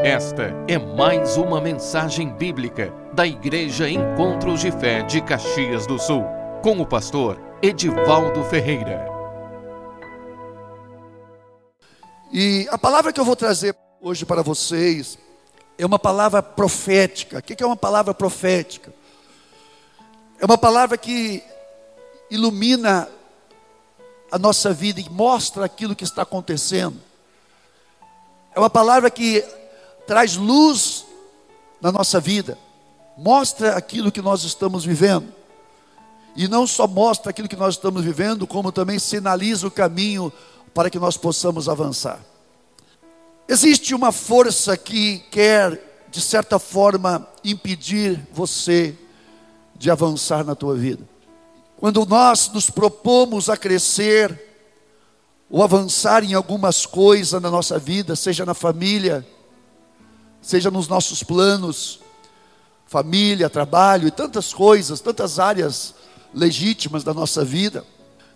Esta é mais uma mensagem bíblica da Igreja Encontros de Fé de Caxias do Sul, com o pastor Edivaldo Ferreira. E a palavra que eu vou trazer hoje para vocês é uma palavra profética. O que é uma palavra profética? É uma palavra que ilumina a nossa vida e mostra aquilo que está acontecendo. É uma palavra que traz luz na nossa vida, mostra aquilo que nós estamos vivendo. E não só mostra aquilo que nós estamos vivendo, como também sinaliza o caminho para que nós possamos avançar. Existe uma força que quer, de certa forma, impedir você de avançar na tua vida. Quando nós nos propomos a crescer, ou avançar em algumas coisas na nossa vida, seja na família, seja nos nossos planos, família, trabalho e tantas coisas, tantas áreas legítimas da nossa vida,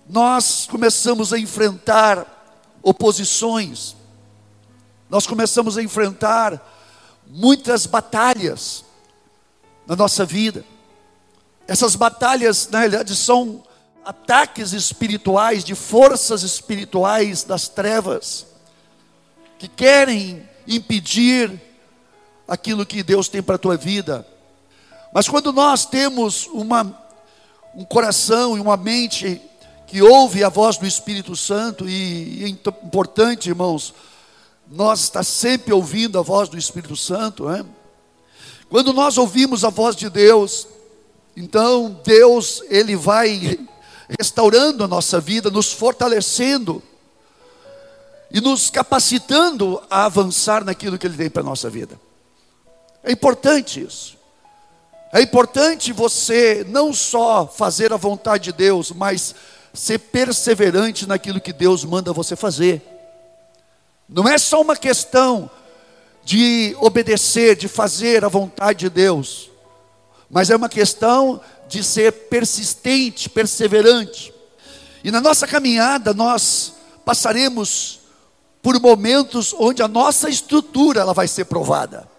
nós começamos a enfrentar oposições, nós começamos a enfrentar muitas batalhas na nossa vida. Essas batalhas, na realidade, são ataques espirituais, de forças espirituais das trevas, que querem impedir aquilo que Deus tem para a tua vida. Mas quando nós temos uma, um coração e uma mente que ouve a voz do Espírito Santo, e, e é importante, irmãos, nós está sempre ouvindo a voz do Espírito Santo, né? Quando nós ouvimos a voz de Deus, então Deus ele vai restaurando a nossa vida, nos fortalecendo e nos capacitando a avançar naquilo que ele tem para a nossa vida. É importante isso. É importante você não só fazer a vontade de Deus, mas ser perseverante naquilo que Deus manda você fazer. Não é só uma questão de obedecer, de fazer a vontade de Deus, mas é uma questão de ser persistente, perseverante. E na nossa caminhada nós passaremos por momentos onde a nossa estrutura ela vai ser provada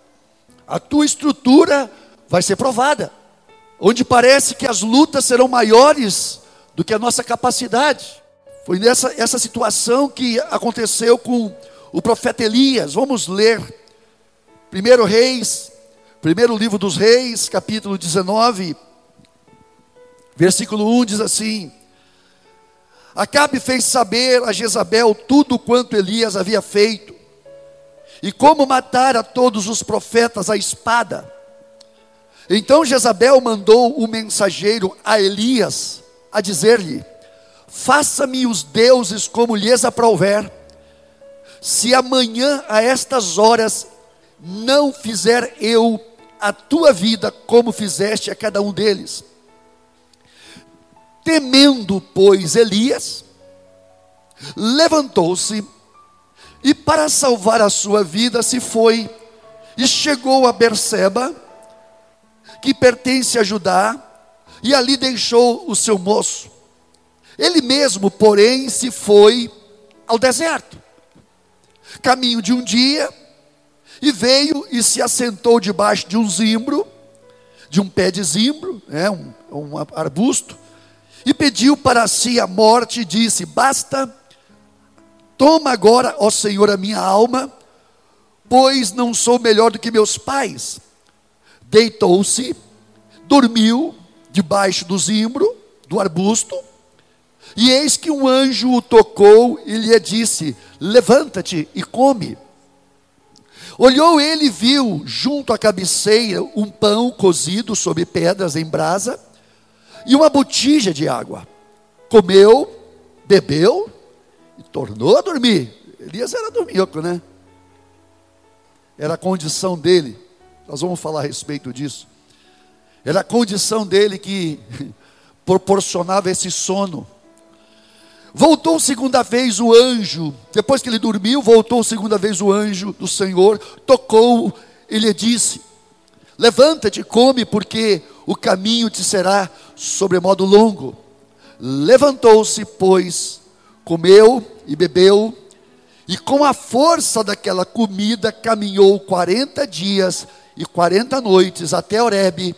a tua estrutura vai ser provada. Onde parece que as lutas serão maiores do que a nossa capacidade. Foi nessa essa situação que aconteceu com o profeta Elias. Vamos ler 1 Reis, primeiro livro dos Reis, capítulo 19, versículo 1 diz assim: Acabe fez saber a Jezabel tudo quanto Elias havia feito e como matar a todos os profetas à espada. Então Jezabel mandou o mensageiro a Elias a dizer-lhe: Faça-me os deuses como lhes aprouver. Se amanhã a estas horas não fizer eu a tua vida como fizeste a cada um deles. Temendo, pois, Elias, levantou-se e para salvar a sua vida se foi e chegou a Berseba, que pertence a Judá, e ali deixou o seu moço. Ele mesmo, porém, se foi ao deserto. Caminho de um dia, e veio e se assentou debaixo de um zimbro, de um pé de zimbro, é, um, um arbusto, e pediu para si a morte e disse: Basta Toma agora, ó Senhor, a minha alma, pois não sou melhor do que meus pais. Deitou-se, dormiu debaixo do zimbro, do arbusto, e eis que um anjo o tocou e lhe disse: Levanta-te e come. Olhou ele e viu junto à cabeceira um pão cozido sobre pedras em brasa e uma botija de água. Comeu, bebeu e tornou a dormir. Elias era dorminhoco, né? Era a condição dele. Nós vamos falar a respeito disso. Era a condição dele que proporcionava esse sono. Voltou segunda vez o anjo, depois que ele dormiu, voltou segunda vez o anjo do Senhor, tocou e lhe disse: Levanta-te come, porque o caminho te será sobremodo longo. Levantou-se, pois, comeu e bebeu, E com a força daquela comida caminhou 40 dias e 40 noites até Horebe,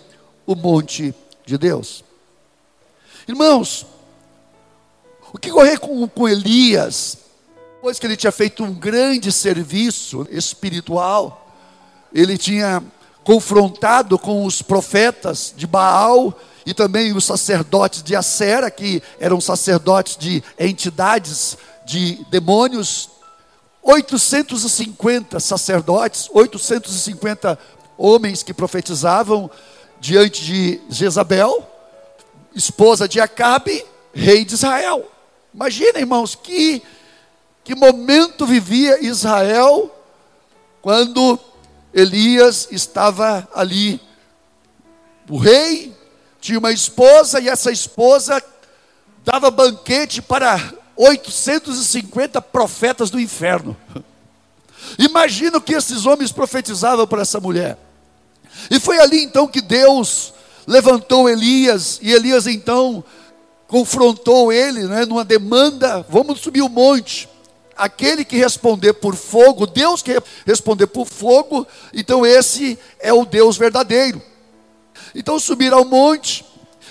o monte de Deus. Irmãos, o que ocorreu com, com Elias, depois que ele tinha feito um grande serviço espiritual, ele tinha confrontado com os profetas de Baal e também os sacerdotes de Acera, que eram sacerdotes de entidades de demônios, 850 sacerdotes, 850 homens que profetizavam diante de Jezabel, esposa de Acabe, rei de Israel. Imagina, irmãos, que, que momento vivia Israel quando Elias estava ali. O rei tinha uma esposa e essa esposa dava banquete para 850 profetas do inferno. Imagina o que esses homens profetizavam para essa mulher. E foi ali então que Deus levantou Elias, e Elias então confrontou ele né, numa demanda: vamos subir o monte. Aquele que responder por fogo, Deus que responder por fogo, então esse é o Deus verdadeiro. Então subiram ao monte,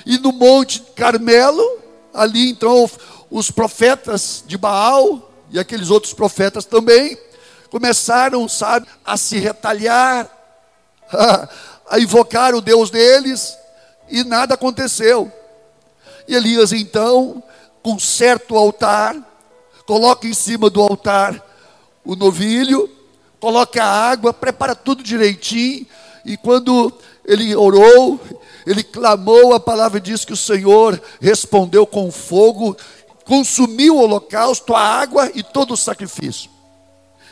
e no monte Carmelo, ali então os profetas de Baal e aqueles outros profetas também começaram, sabe, a se retalhar, a, invocar o Deus deles, e nada aconteceu. E Elias então conserta o altar, coloca em cima do altar o novilho, coloca a água, prepara tudo direitinho, e quando ele orou, ele clamou, a palavra diz que o Senhor respondeu com fogo, consumiu o holocausto, a água e todo o sacrifício.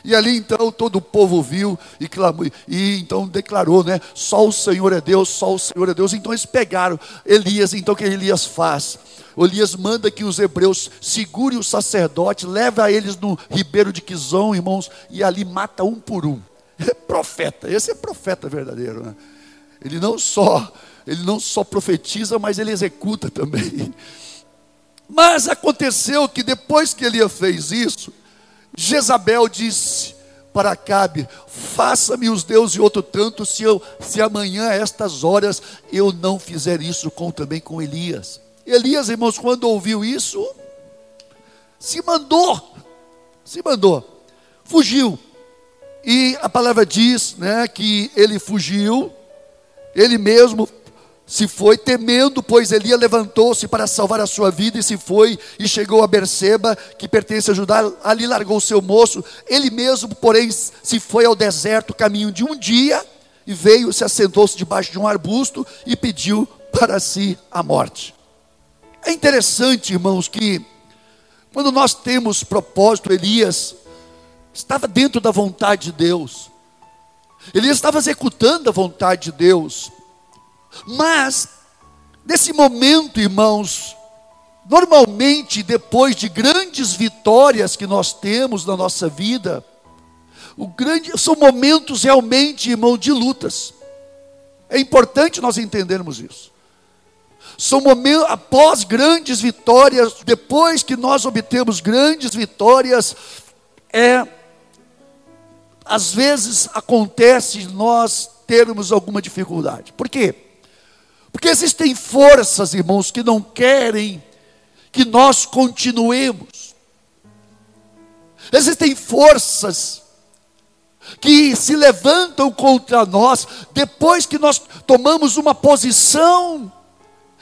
E ali então todo o povo viu e clamou, e então declarou, né? Só o Senhor é Deus, só o Senhor é Deus. Então eles pegaram Elias, então o que Elias faz? Elias manda que os hebreus segurem o sacerdote, leva eles no ribeiro de Quizon, irmãos, e ali mata um por um. É profeta, esse é profeta verdadeiro, né? Ele não só, ele não só profetiza, mas ele executa também. Mas aconteceu que depois que Elias fez isso, Jezabel disse para Acabe: Faça-me os deuses de outro tanto, se, eu, se amanhã, a estas horas, eu não fizer isso com, também com Elias. Elias, irmãos, quando ouviu isso, se mandou, se mandou, fugiu. E a palavra diz né, que ele fugiu, ele mesmo se foi temendo, pois Elias levantou-se para salvar a sua vida e se foi e chegou a Berseba, que pertence a Judá, ali largou seu moço. Ele mesmo, porém, se foi ao deserto, caminho de um dia, e veio, se assentou-se debaixo de um arbusto e pediu para si a morte. É interessante, irmãos, que quando nós temos propósito, Elias estava dentro da vontade de Deus. Elias estava executando a vontade de Deus. Mas, nesse momento, irmãos, normalmente depois de grandes vitórias que nós temos na nossa vida, grande, são momentos realmente, irmão, de lutas. É importante nós entendermos isso. São momentos, após grandes vitórias, depois que nós obtemos grandes vitórias, é, às vezes acontece nós termos alguma dificuldade. Por quê? Porque existem forças, irmãos, que não querem que nós continuemos. Existem forças que se levantam contra nós depois que nós tomamos uma posição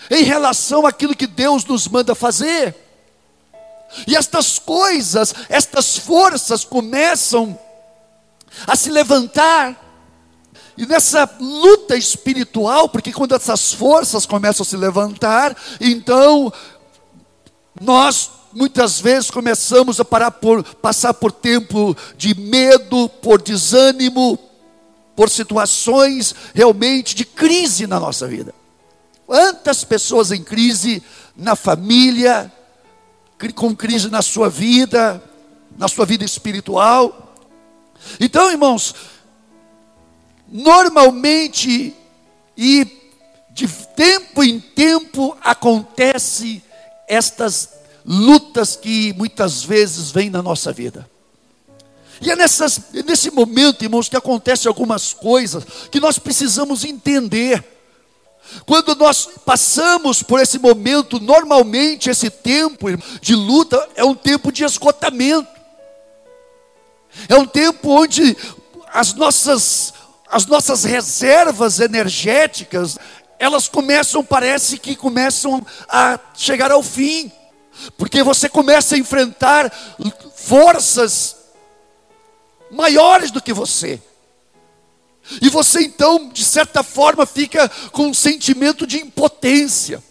em relação àquilo que Deus nos manda fazer. E estas coisas, estas forças começam a se levantar e nessa luta espiritual, porque quando essas forças começam a se levantar, então nós muitas vezes começamos a parar por, passar por tempo de medo, por desânimo, por situações realmente de crise na nossa vida. Quantas pessoas em crise na família, com crise na sua vida, na sua vida espiritual. Então, irmãos, normalmente e de tempo em tempo acontece estas lutas que muitas vezes vêm na nossa vida. E é nessas, nesse momento, irmãos, que acontecem algumas coisas que nós precisamos entender. Quando nós passamos por esse momento, normalmente esse tempo de luta é um tempo de esgotamento. É um tempo onde as nossas, as nossas reservas energéticas, elas começam, parece que começam a chegar ao fim. Porque você começa a enfrentar forças maiores do que você. E você então, de certa forma, fica com um sentimento de impotência.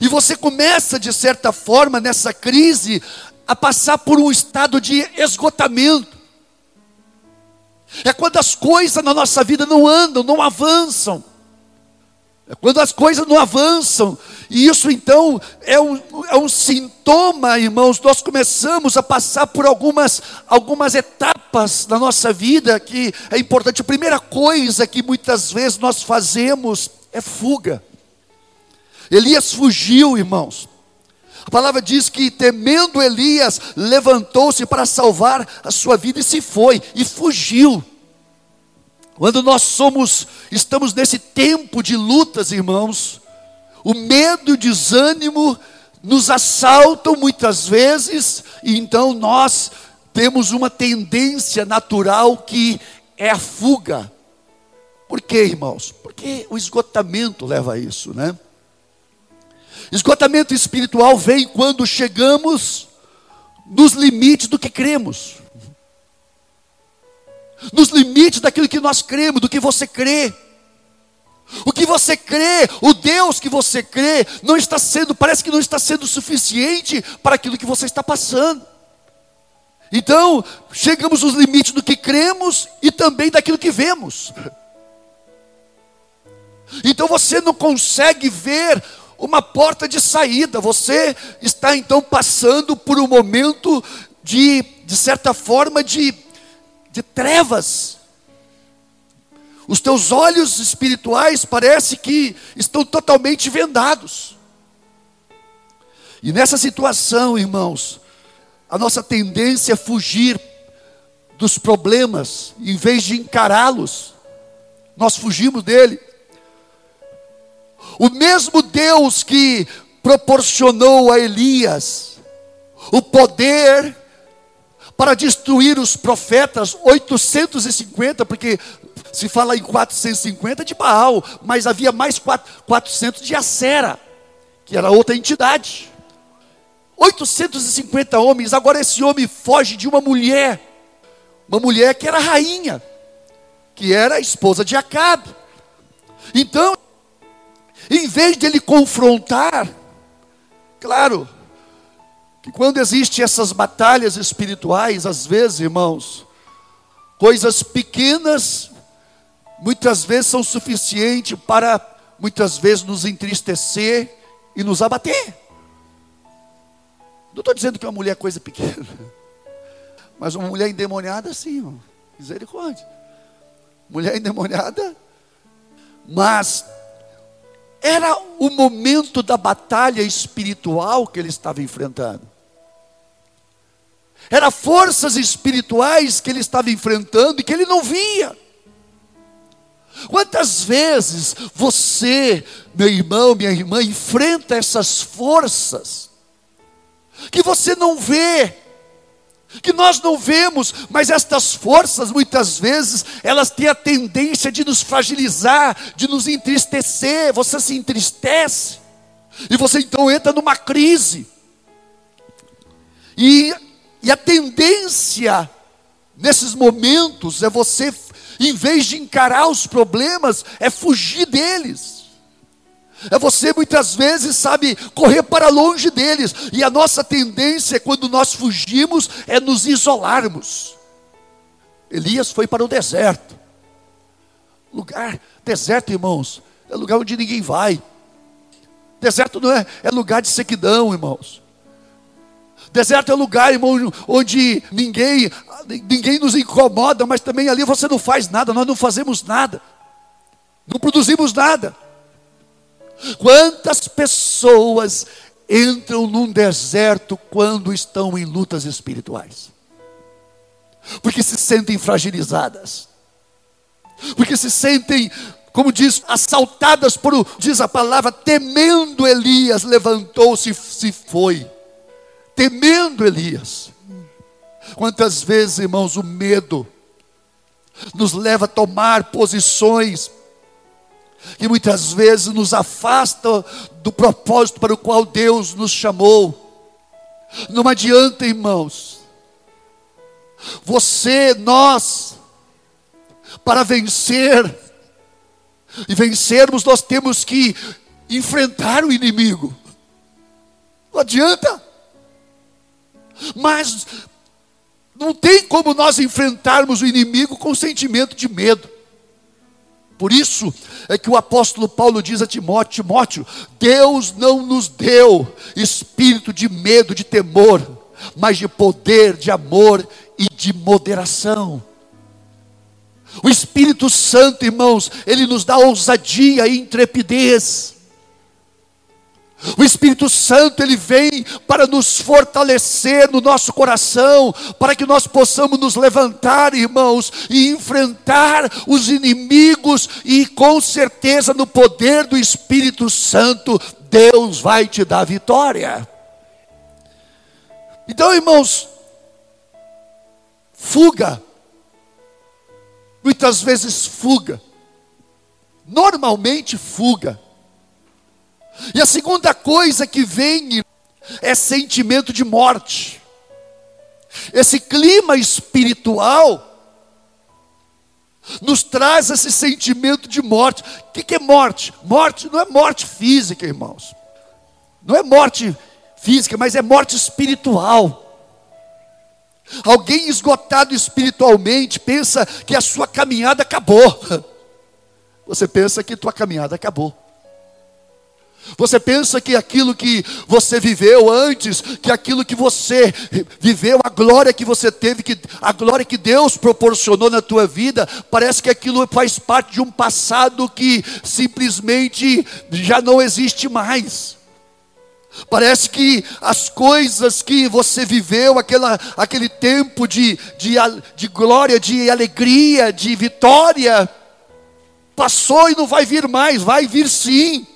E você começa, de certa forma, nessa crise, a passar por um estado de esgotamento. É quando as coisas na nossa vida não andam, não avançam. É quando as coisas não avançam, e isso então é um, é um sintoma, irmãos, nós começamos a passar por algumas, algumas etapas na nossa vida que é importante. A primeira coisa que muitas vezes nós fazemos é fuga. Elias fugiu, irmãos. A palavra diz que temendo Elias, levantou-se para salvar a sua vida e se foi, e fugiu. Quando nós somos, estamos nesse tempo de lutas, irmãos, o medo e o desânimo nos assaltam muitas vezes, e então nós temos uma tendência natural que é a fuga. Por quê, irmãos? Porque o esgotamento leva a isso, né? Esgotamento espiritual vem quando chegamos nos limites do que cremos nos limites daquilo que nós cremos, do que você crê. O que você crê, o Deus que você crê, não está sendo, parece que não está sendo suficiente para aquilo que você está passando. Então, chegamos aos limites do que cremos e também daquilo que vemos. Então você não consegue ver uma porta de saída, você está então passando por um momento de, de certa forma, de de trevas. Os teus olhos espirituais parece que estão totalmente vendados. E nessa situação, irmãos, a nossa tendência é fugir dos problemas, em vez de encará-los, nós fugimos dele. O mesmo Deus que proporcionou a Elias o poder para destruir os profetas, 850, porque se fala em 450 de Baal, mas havia mais 400 de Acera, que era outra entidade. 850 homens, agora esse homem foge de uma mulher, uma mulher que era rainha, que era a esposa de Acabe. Então, em vez de ele confrontar, claro, que quando existem essas batalhas espirituais, às vezes, irmãos, coisas pequenas, muitas vezes são suficientes para, muitas vezes, nos entristecer e nos abater. Não estou dizendo que uma mulher é coisa pequena, mas uma mulher endemoniada, sim, irmão. misericórdia. Mulher endemoniada, mas era o momento da batalha espiritual que ele estava enfrentando. Eram forças espirituais que ele estava enfrentando e que ele não via. Quantas vezes você, meu irmão, minha irmã, enfrenta essas forças que você não vê, que nós não vemos, mas estas forças muitas vezes elas têm a tendência de nos fragilizar, de nos entristecer. Você se entristece e você então entra numa crise. E e a tendência nesses momentos é você, em vez de encarar os problemas, é fugir deles. É você muitas vezes, sabe, correr para longe deles. E a nossa tendência, quando nós fugimos, é nos isolarmos. Elias foi para o deserto. Lugar, deserto, irmãos, é lugar onde ninguém vai. Deserto não é, é lugar de sequidão, irmãos. Deserto é lugar, irmão, onde ninguém, ninguém nos incomoda, mas também ali você não faz nada, nós não fazemos nada, não produzimos nada. Quantas pessoas entram num deserto quando estão em lutas espirituais? porque se sentem fragilizadas, porque se sentem, como diz, assaltadas por, diz a palavra, temendo Elias, levantou-se e se foi. Temendo Elias. Quantas vezes, irmãos, o medo nos leva a tomar posições que muitas vezes nos afastam do propósito para o qual Deus nos chamou. Não adianta, irmãos, você, nós, para vencer, e vencermos, nós temos que enfrentar o inimigo. Não adianta. Mas não tem como nós enfrentarmos o inimigo com sentimento de medo. Por isso é que o apóstolo Paulo diz a Timóteo: Timóteo, Deus não nos deu espírito de medo, de temor, mas de poder, de amor e de moderação. O Espírito Santo, irmãos, ele nos dá ousadia e intrepidez. O Espírito Santo ele vem para nos fortalecer no nosso coração, para que nós possamos nos levantar, irmãos, e enfrentar os inimigos e com certeza no poder do Espírito Santo Deus vai te dar vitória. Então, irmãos, fuga. Muitas vezes fuga. Normalmente fuga e a segunda coisa que vem é sentimento de morte. Esse clima espiritual nos traz esse sentimento de morte. O que é morte? Morte não é morte física, irmãos. Não é morte física, mas é morte espiritual. Alguém esgotado espiritualmente pensa que a sua caminhada acabou. Você pensa que tua caminhada acabou. Você pensa que aquilo que você viveu antes, que aquilo que você viveu, a glória que você teve, que a glória que Deus proporcionou na tua vida, parece que aquilo faz parte de um passado que simplesmente já não existe mais. Parece que as coisas que você viveu, aquela, aquele tempo de, de, de glória, de alegria, de vitória, passou e não vai vir mais, vai vir sim.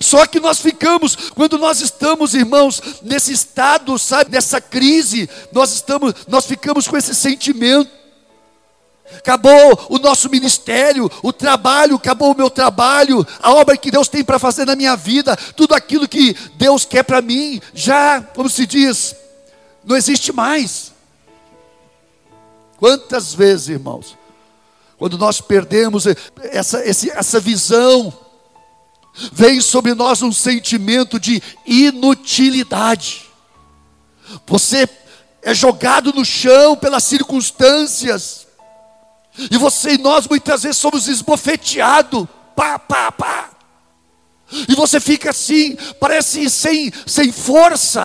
Só que nós ficamos, quando nós estamos, irmãos, nesse estado, sabe, nessa crise, nós estamos, nós ficamos com esse sentimento. Acabou o nosso ministério, o trabalho, acabou o meu trabalho, a obra que Deus tem para fazer na minha vida, tudo aquilo que Deus quer para mim, já, como se diz, não existe mais. Quantas vezes, irmãos, quando nós perdemos essa, essa visão, vem sobre nós um sentimento de inutilidade. Você é jogado no chão pelas circunstâncias, e você e nós muitas vezes somos esbofeteados, pá, pá, pá. E você fica assim, parece sem, sem força.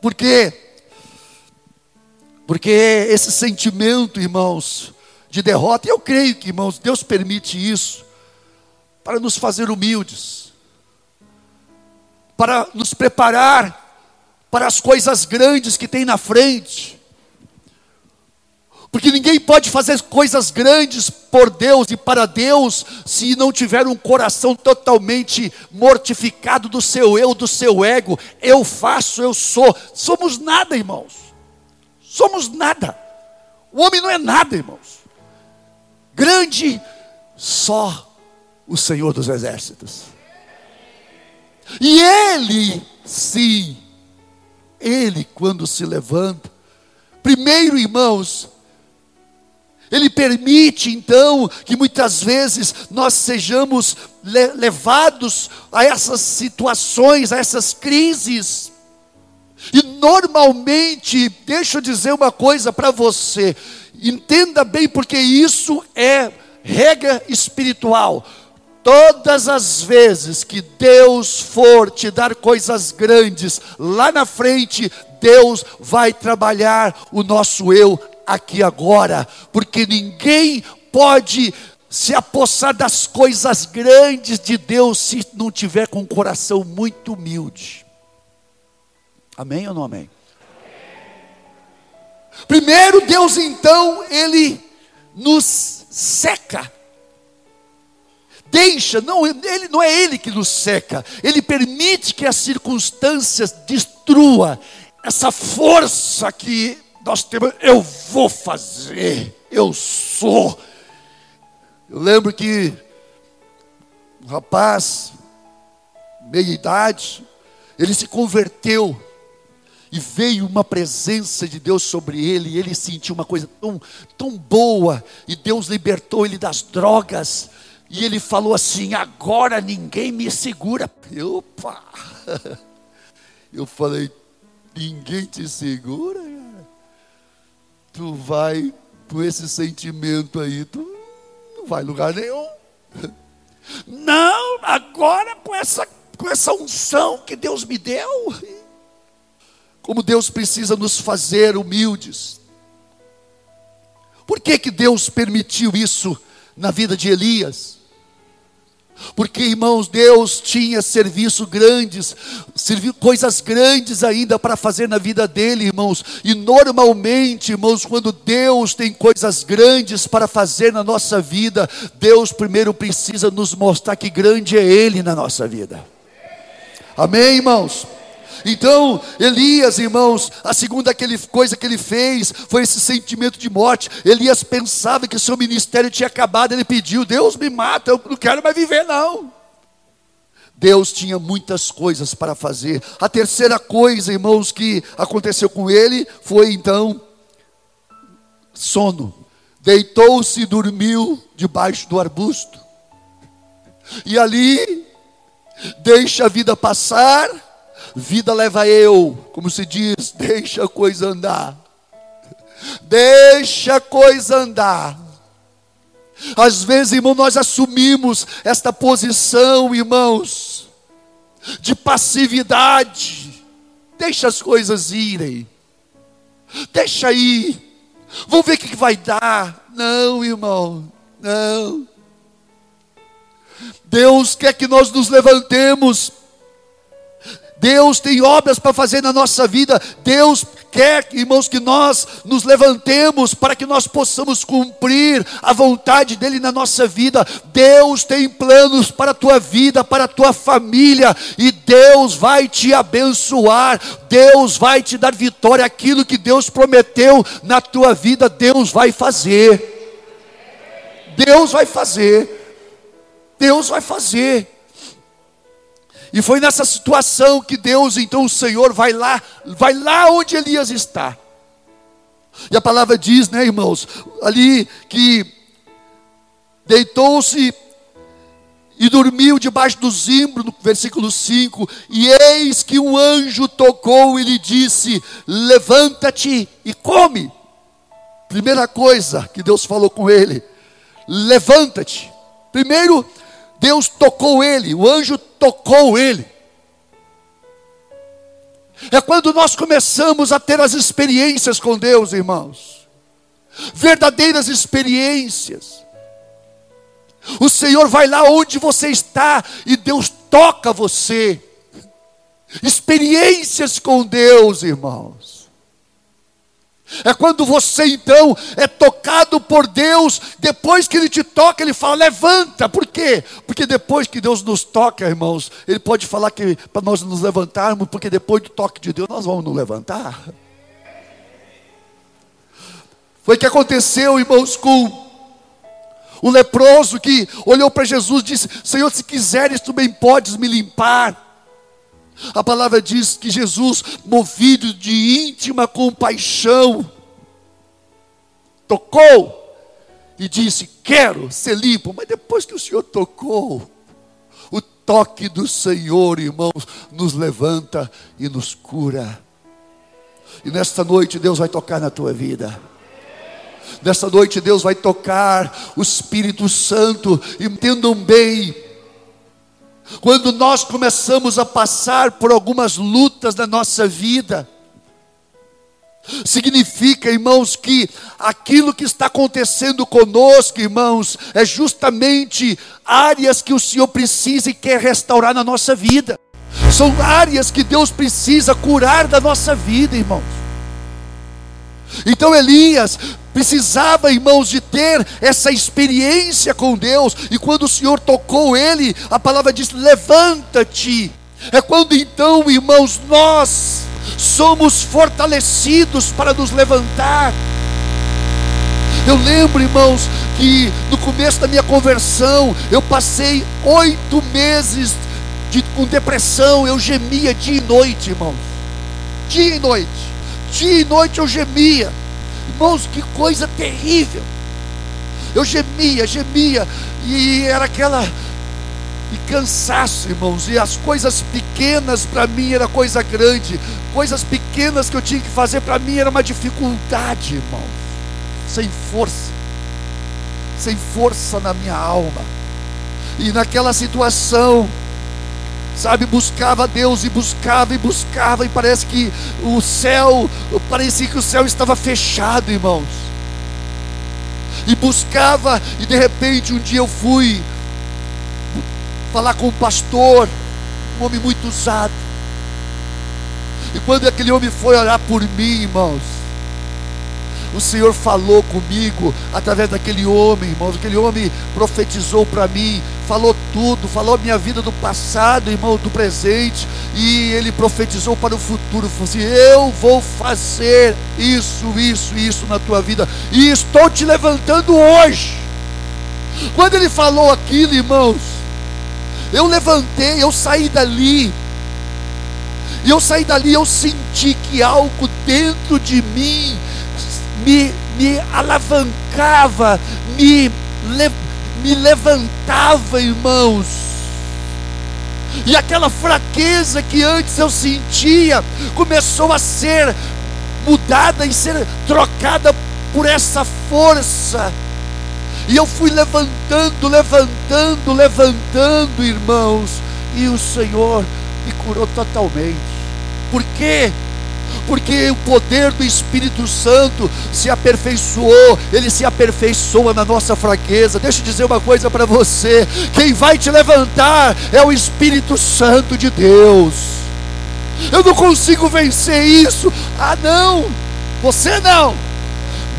Por quê? Porque esse sentimento, irmãos, de derrota, eu creio que, irmãos, Deus permite isso, para nos fazer humildes, para nos preparar para as coisas grandes que tem na frente. Porque ninguém pode fazer coisas grandes por Deus e para Deus se não tiver um coração totalmente mortificado do seu eu, do seu ego. Eu faço, eu sou. Somos nada, irmãos. Somos nada. O homem não é nada, irmãos. Grande só o Senhor dos Exércitos. E Ele, sim, Ele, quando se levanta, primeiro, irmãos, Ele permite então que muitas vezes nós sejamos levados a essas situações, a essas crises. E normalmente, deixa eu dizer uma coisa para você, entenda bem, porque isso é regra espiritual. Todas as vezes que Deus for te dar coisas grandes lá na frente, Deus vai trabalhar o nosso eu aqui agora, porque ninguém pode se apossar das coisas grandes de Deus se não tiver com um coração muito humilde. Amém ou não amém? Primeiro, Deus então, ele nos seca. Deixa, não, ele, não é ele que nos seca, ele permite que as circunstâncias destrua essa força que nós temos. Eu vou fazer, eu sou. Eu lembro que um rapaz, meia idade, ele se converteu e veio uma presença de Deus sobre ele, e ele sentiu uma coisa tão, tão boa, e Deus libertou ele das drogas, e ele falou assim: agora ninguém me segura. Opa! Eu falei: ninguém te segura, cara. Tu vai com esse sentimento aí, tu não vai lugar nenhum. Não, agora com essa, com essa unção que Deus me deu. Como Deus precisa nos fazer humildes. Por que, que Deus permitiu isso na vida de Elias? Porque, irmãos, Deus tinha serviço grandes, coisas grandes ainda para fazer na vida dele, irmãos. E normalmente, irmãos, quando Deus tem coisas grandes para fazer na nossa vida, Deus primeiro precisa nos mostrar que grande é Ele na nossa vida. Amém, irmãos? Então, Elias, irmãos, a segunda coisa que ele fez foi esse sentimento de morte. Elias pensava que seu ministério tinha acabado, ele pediu: Deus me mata, eu não quero mais viver, não. Deus tinha muitas coisas para fazer. A terceira coisa, irmãos, que aconteceu com ele foi então sono. Deitou-se e dormiu debaixo do arbusto. E ali deixa a vida passar Vida leva eu, como se diz, deixa a coisa andar. Deixa a coisa andar. Às vezes, irmão, nós assumimos esta posição, irmãos, de passividade. Deixa as coisas irem. Deixa ir. Vamos ver o que vai dar. Não, irmão, não. Deus quer que nós nos levantemos Deus tem obras para fazer na nossa vida. Deus quer, irmãos, que nós nos levantemos para que nós possamos cumprir a vontade dEle na nossa vida. Deus tem planos para a tua vida, para a tua família, e Deus vai te abençoar. Deus vai te dar vitória. Aquilo que Deus prometeu na tua vida, Deus vai fazer. Deus vai fazer. Deus vai fazer. E foi nessa situação que Deus, então o Senhor vai lá, vai lá onde Elias está. E a palavra diz, né, irmãos, ali que deitou-se e dormiu debaixo do zimbro, no versículo 5, e eis que um anjo tocou e lhe disse: Levanta-te e come. Primeira coisa que Deus falou com ele: Levanta-te. Primeiro, Deus tocou ele, o anjo tocou ele. É quando nós começamos a ter as experiências com Deus, irmãos, verdadeiras experiências. O Senhor vai lá onde você está e Deus toca você. Experiências com Deus, irmãos. É quando você então é tocado por Deus, depois que Ele te toca, Ele fala: levanta. Por quê? Porque depois que Deus nos toca, irmãos, Ele pode falar que para nós nos levantarmos, porque depois do toque de Deus nós vamos nos levantar. Foi o que aconteceu, irmãos, com o leproso que olhou para Jesus e disse: Senhor, se quiseres, tu bem podes me limpar. A palavra diz que Jesus, movido de íntima compaixão, tocou e disse: Quero ser limpo. Mas depois que o Senhor tocou, o toque do Senhor, irmãos, nos levanta e nos cura. E nesta noite Deus vai tocar na tua vida. Nesta noite Deus vai tocar o Espírito Santo. Entendam bem, quando nós começamos a passar por algumas lutas na nossa vida, significa, irmãos, que aquilo que está acontecendo conosco, irmãos, é justamente áreas que o Senhor precisa e quer restaurar na nossa vida. São áreas que Deus precisa curar da nossa vida, irmãos. Então Elias precisava, irmãos, de ter essa experiência com Deus, e quando o Senhor tocou ele, a palavra diz: levanta-te. É quando então, irmãos, nós somos fortalecidos para nos levantar. Eu lembro, irmãos, que no começo da minha conversão, eu passei oito meses de, com depressão, eu gemia dia e noite, irmãos. Dia e noite. Dia e noite eu gemia. Irmãos, que coisa terrível. Eu gemia, gemia, e era aquela e cansaço, irmãos, e as coisas pequenas para mim era coisa grande, coisas pequenas que eu tinha que fazer para mim era uma dificuldade, irmãos, sem força, sem força na minha alma, e naquela situação, sabe, buscava Deus e buscava e buscava, e parece que o céu, parecia que o céu estava fechado, irmãos, e buscava, e de repente um dia eu fui falar com o pastor, um homem muito usado. E quando aquele homem foi orar por mim, irmãos, o Senhor falou comigo através daquele homem, irmãos. Aquele homem profetizou para mim, falou tudo, falou a minha vida do passado, irmão, do presente, e ele profetizou para o futuro. Falou assim: Eu vou fazer isso, isso, isso na tua vida, e estou te levantando hoje. Quando ele falou aquilo, irmãos, eu levantei, eu saí dali. E eu saí dali, eu senti que algo dentro de mim me, me alavancava, me, le, me levantava, irmãos. E aquela fraqueza que antes eu sentia começou a ser mudada e ser trocada por essa força e eu fui levantando, levantando, levantando, irmãos. E o Senhor me curou totalmente. Por quê? Porque o poder do Espírito Santo se aperfeiçoou, ele se aperfeiçoa na nossa fraqueza. Deixa eu dizer uma coisa para você: quem vai te levantar é o Espírito Santo de Deus. Eu não consigo vencer isso. Ah, não, você não,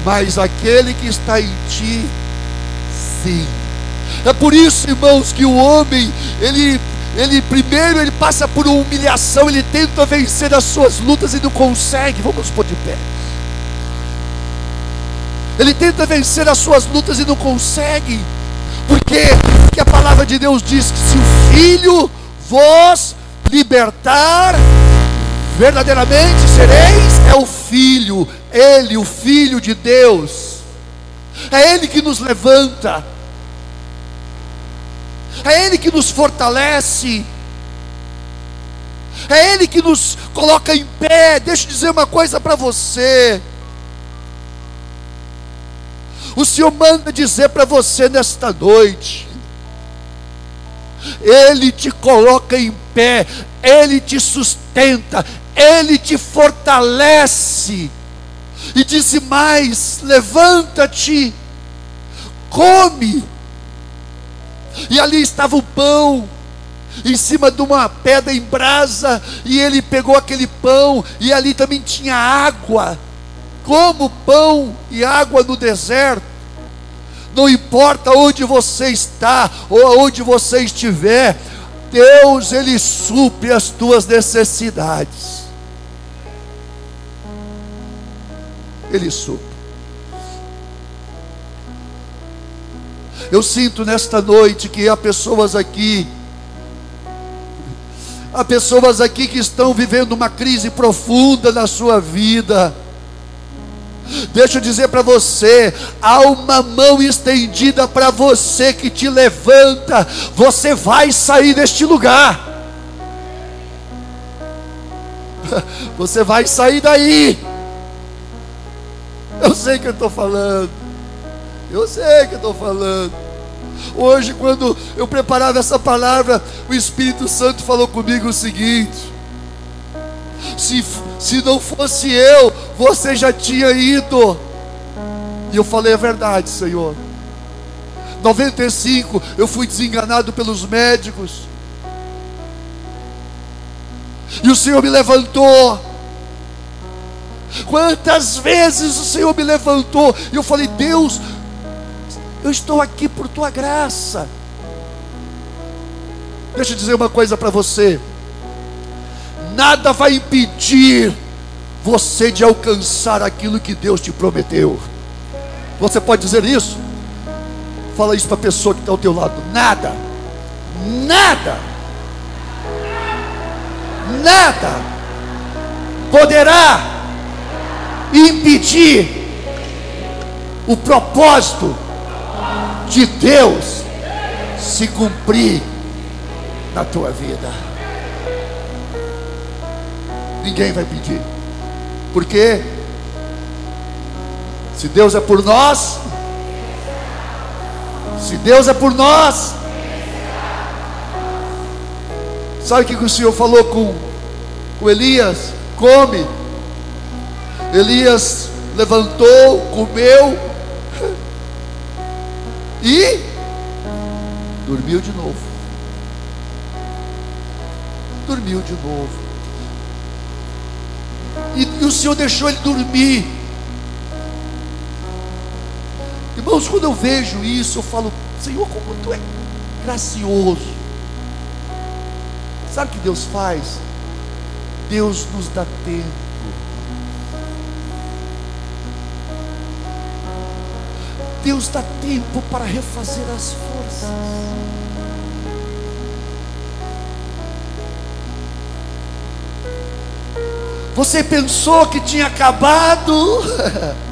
mas aquele que está em ti assim. É por isso, irmãos, que o homem, ele, ele primeiro ele passa por uma humilhação, ele tenta vencer as suas lutas e não consegue. Vamos pôr de pé. Ele tenta vencer as suas lutas e não consegue. Porque, porque a palavra de Deus diz que se o Filho vos libertar, verdadeiramente sereis é o Filho, Ele, o Filho de Deus. É Ele que nos levanta, é Ele que nos fortalece, é Ele que nos coloca em pé. Deixa eu dizer uma coisa para você. O Senhor manda dizer para você nesta noite: Ele te coloca em pé, Ele te sustenta, Ele te fortalece. E disse mais: levanta-te, come. E ali estava o pão, em cima de uma pedra em brasa, e ele pegou aquele pão, e ali também tinha água. Como pão e água no deserto. Não importa onde você está ou onde você estiver, Deus ele supre as tuas necessidades. Ele supre. Eu sinto nesta noite que há pessoas aqui, há pessoas aqui que estão vivendo uma crise profunda na sua vida. Deixa eu dizer para você: há uma mão estendida para você que te levanta, você vai sair deste lugar. Você vai sair daí. Eu sei que eu estou falando. Eu sei que estou falando. Hoje, quando eu preparava essa palavra, o Espírito Santo falou comigo o seguinte: se, se não fosse eu, você já tinha ido. E eu falei a verdade, Senhor. 95, eu fui desenganado pelos médicos. E o Senhor me levantou. Quantas vezes o Senhor me levantou e eu falei: Deus, eu estou aqui por tua graça. Deixa eu dizer uma coisa para você: nada vai impedir você de alcançar aquilo que Deus te prometeu. Você pode dizer isso? Fala isso para a pessoa que está ao teu lado. Nada, nada, nada poderá impedir o propósito de Deus se cumprir na tua vida. Ninguém vai pedir. Por quê? Se Deus é por nós, se Deus é por nós, sabe o que o Senhor falou com, com Elias? Come. Elias levantou, comeu e dormiu de novo. Dormiu de novo. E, e o Senhor deixou ele dormir. Irmãos, quando eu vejo isso, eu falo, Senhor, como tu é gracioso. Sabe o que Deus faz? Deus nos dá tempo. Deus dá tempo para refazer as forças. Você pensou que tinha acabado?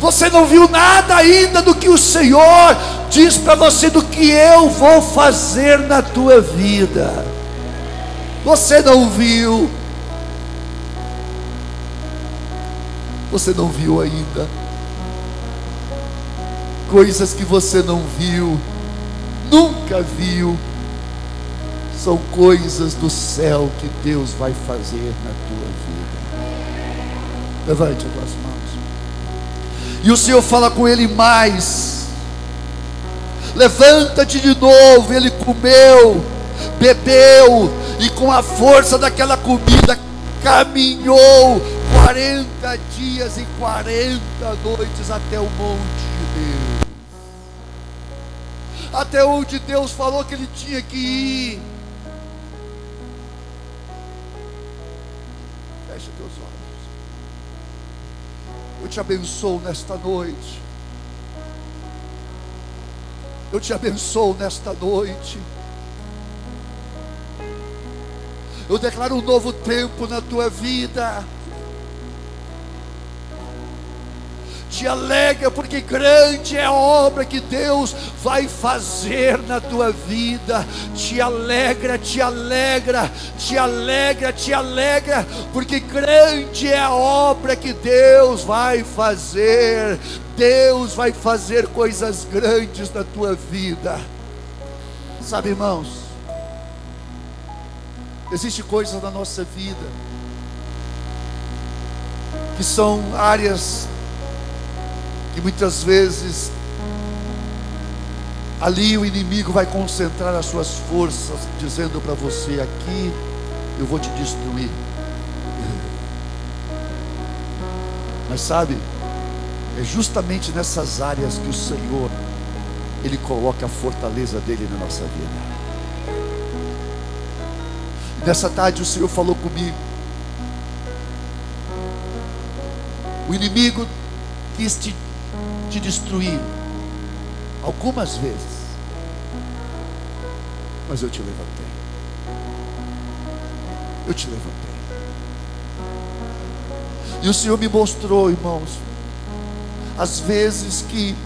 Você não viu nada ainda do que o Senhor diz para você do que eu vou fazer na tua vida. Você não viu. Você não viu ainda. Coisas que você não viu, nunca viu são coisas do céu que Deus vai fazer na tua vida. Levante as tuas mãos. E o Senhor fala com ele mais. Levanta-te de novo. Ele comeu, bebeu, e com a força daquela comida caminhou 40 dias e 40 noites até o monte. Até onde Deus falou que ele tinha que ir. Eu te abençoo nesta noite. Eu te abençoo nesta noite. Eu declaro um novo tempo na tua vida. Te alegra, porque grande é a obra que Deus vai fazer na tua vida. Te alegra, te alegra, te alegra, te alegra, porque grande é a obra que Deus vai fazer. Deus vai fazer coisas grandes na tua vida. Sabe, irmãos, existem coisas na nossa vida que são áreas que muitas vezes ali o inimigo vai concentrar as suas forças, dizendo para você: aqui eu vou te destruir. Mas sabe, é justamente nessas áreas que o Senhor ele coloca a fortaleza dele na nossa vida. nessa tarde o Senhor falou comigo. O inimigo quis te te destruir algumas vezes, mas eu te levantei. Eu te levantei. E o Senhor me mostrou, irmãos, as vezes que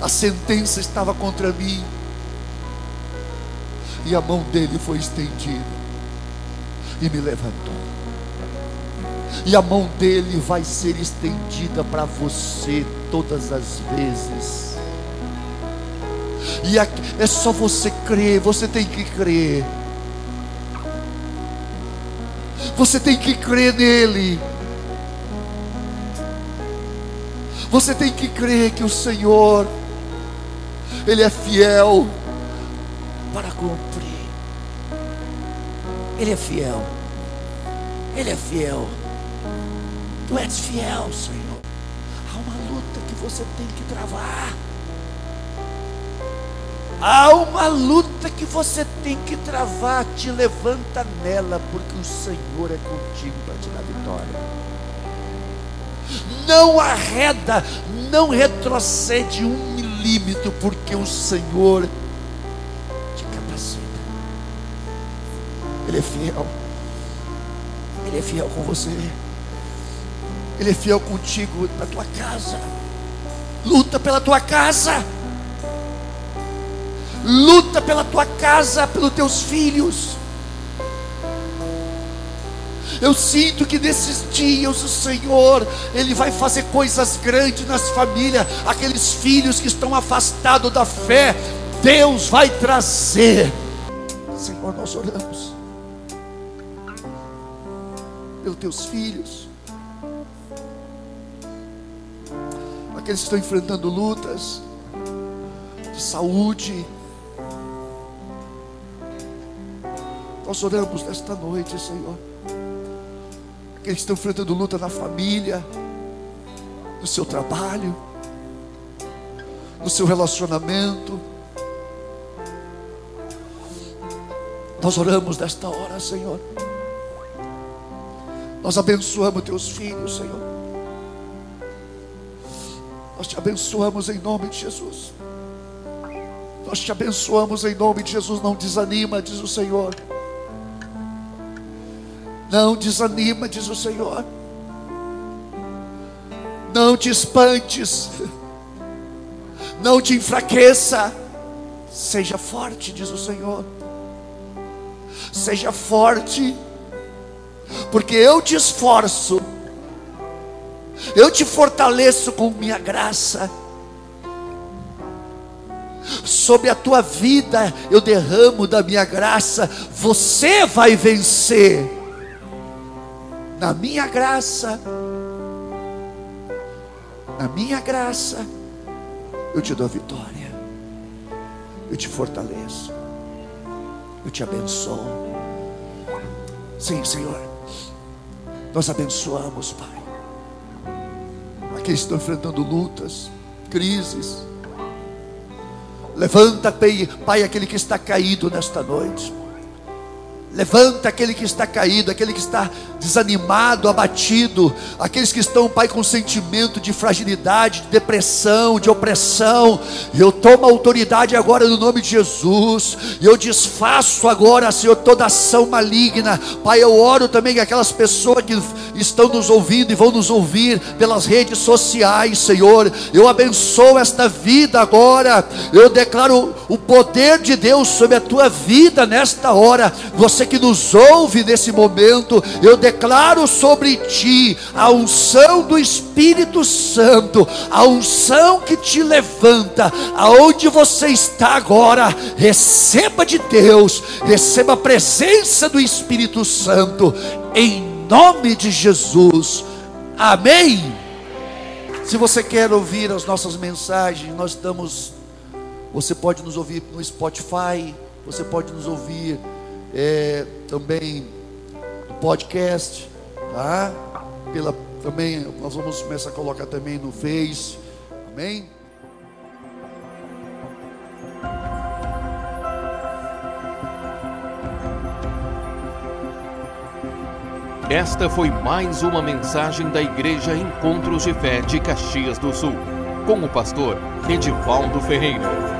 a sentença estava contra mim e a mão dele foi estendida e me levantou e a mão dele vai ser estendida para você todas as vezes. E é só você crer, você tem que crer. Você tem que crer nele. Você tem que crer que o Senhor, Ele é fiel para cumprir. Ele é fiel. Ele é fiel. Tu és fiel, Senhor. Há uma luta que você tem que travar. Há uma luta que você tem que travar. Te levanta nela, porque o Senhor é contigo para te dar vitória. Não arreda, não retrocede um milímetro, porque o Senhor te capacita. Ele é fiel. Ele é fiel com você. Ele é fiel contigo na tua casa. Luta pela tua casa. Luta pela tua casa, pelos teus filhos. Eu sinto que nesses dias o Senhor, Ele vai fazer coisas grandes nas famílias, aqueles filhos que estão afastados da fé, Deus vai trazer. Senhor, nós oramos pelos teus filhos, aqueles que estão enfrentando lutas de saúde. Nós oramos nesta noite, Senhor. Aqueles que estão enfrentando luta na família, no seu trabalho, no seu relacionamento. Nós oramos nesta hora, Senhor. Nós abençoamos teus filhos, Senhor. Nós te abençoamos em nome de Jesus. Nós te abençoamos em nome de Jesus. Não desanima, diz o Senhor. Não desanima, diz o Senhor. Não te espantes. Não te enfraqueça. Seja forte, diz o Senhor. Seja forte, porque eu te esforço, eu te fortaleço com minha graça. Sobre a tua vida eu derramo da minha graça, você vai vencer. Na minha graça, na minha graça, eu te dou vitória, eu te fortaleço, eu te abençoo. Sim, Senhor, nós abençoamos, Pai, aqueles que estão enfrentando lutas, crises. Levanta, Pai, aquele que está caído nesta noite. Levanta aquele que está caído, aquele que está desanimado, abatido, aqueles que estão, Pai, com sentimento de fragilidade, de depressão, de opressão. Eu tomo autoridade agora no nome de Jesus, eu desfaço agora, Senhor, toda ação maligna. Pai, eu oro também que aquelas pessoas que estão nos ouvindo e vão nos ouvir pelas redes sociais, Senhor. Eu abençoo esta vida agora. Eu declaro o poder de Deus sobre a tua vida nesta hora. Você que nos ouve nesse momento, eu declaro sobre ti a unção do Espírito Santo, a unção que te levanta, aonde você está agora, receba de Deus, receba a presença do Espírito Santo, em nome de Jesus. Amém. Se você quer ouvir as nossas mensagens, nós estamos. Você pode nos ouvir no Spotify, você pode nos ouvir é, também podcast, tá? Pela, também nós vamos começar a colocar também no Face, amém? Esta foi mais uma mensagem da Igreja Encontros de Fé de Caxias do Sul, com o pastor Edivaldo Ferreira.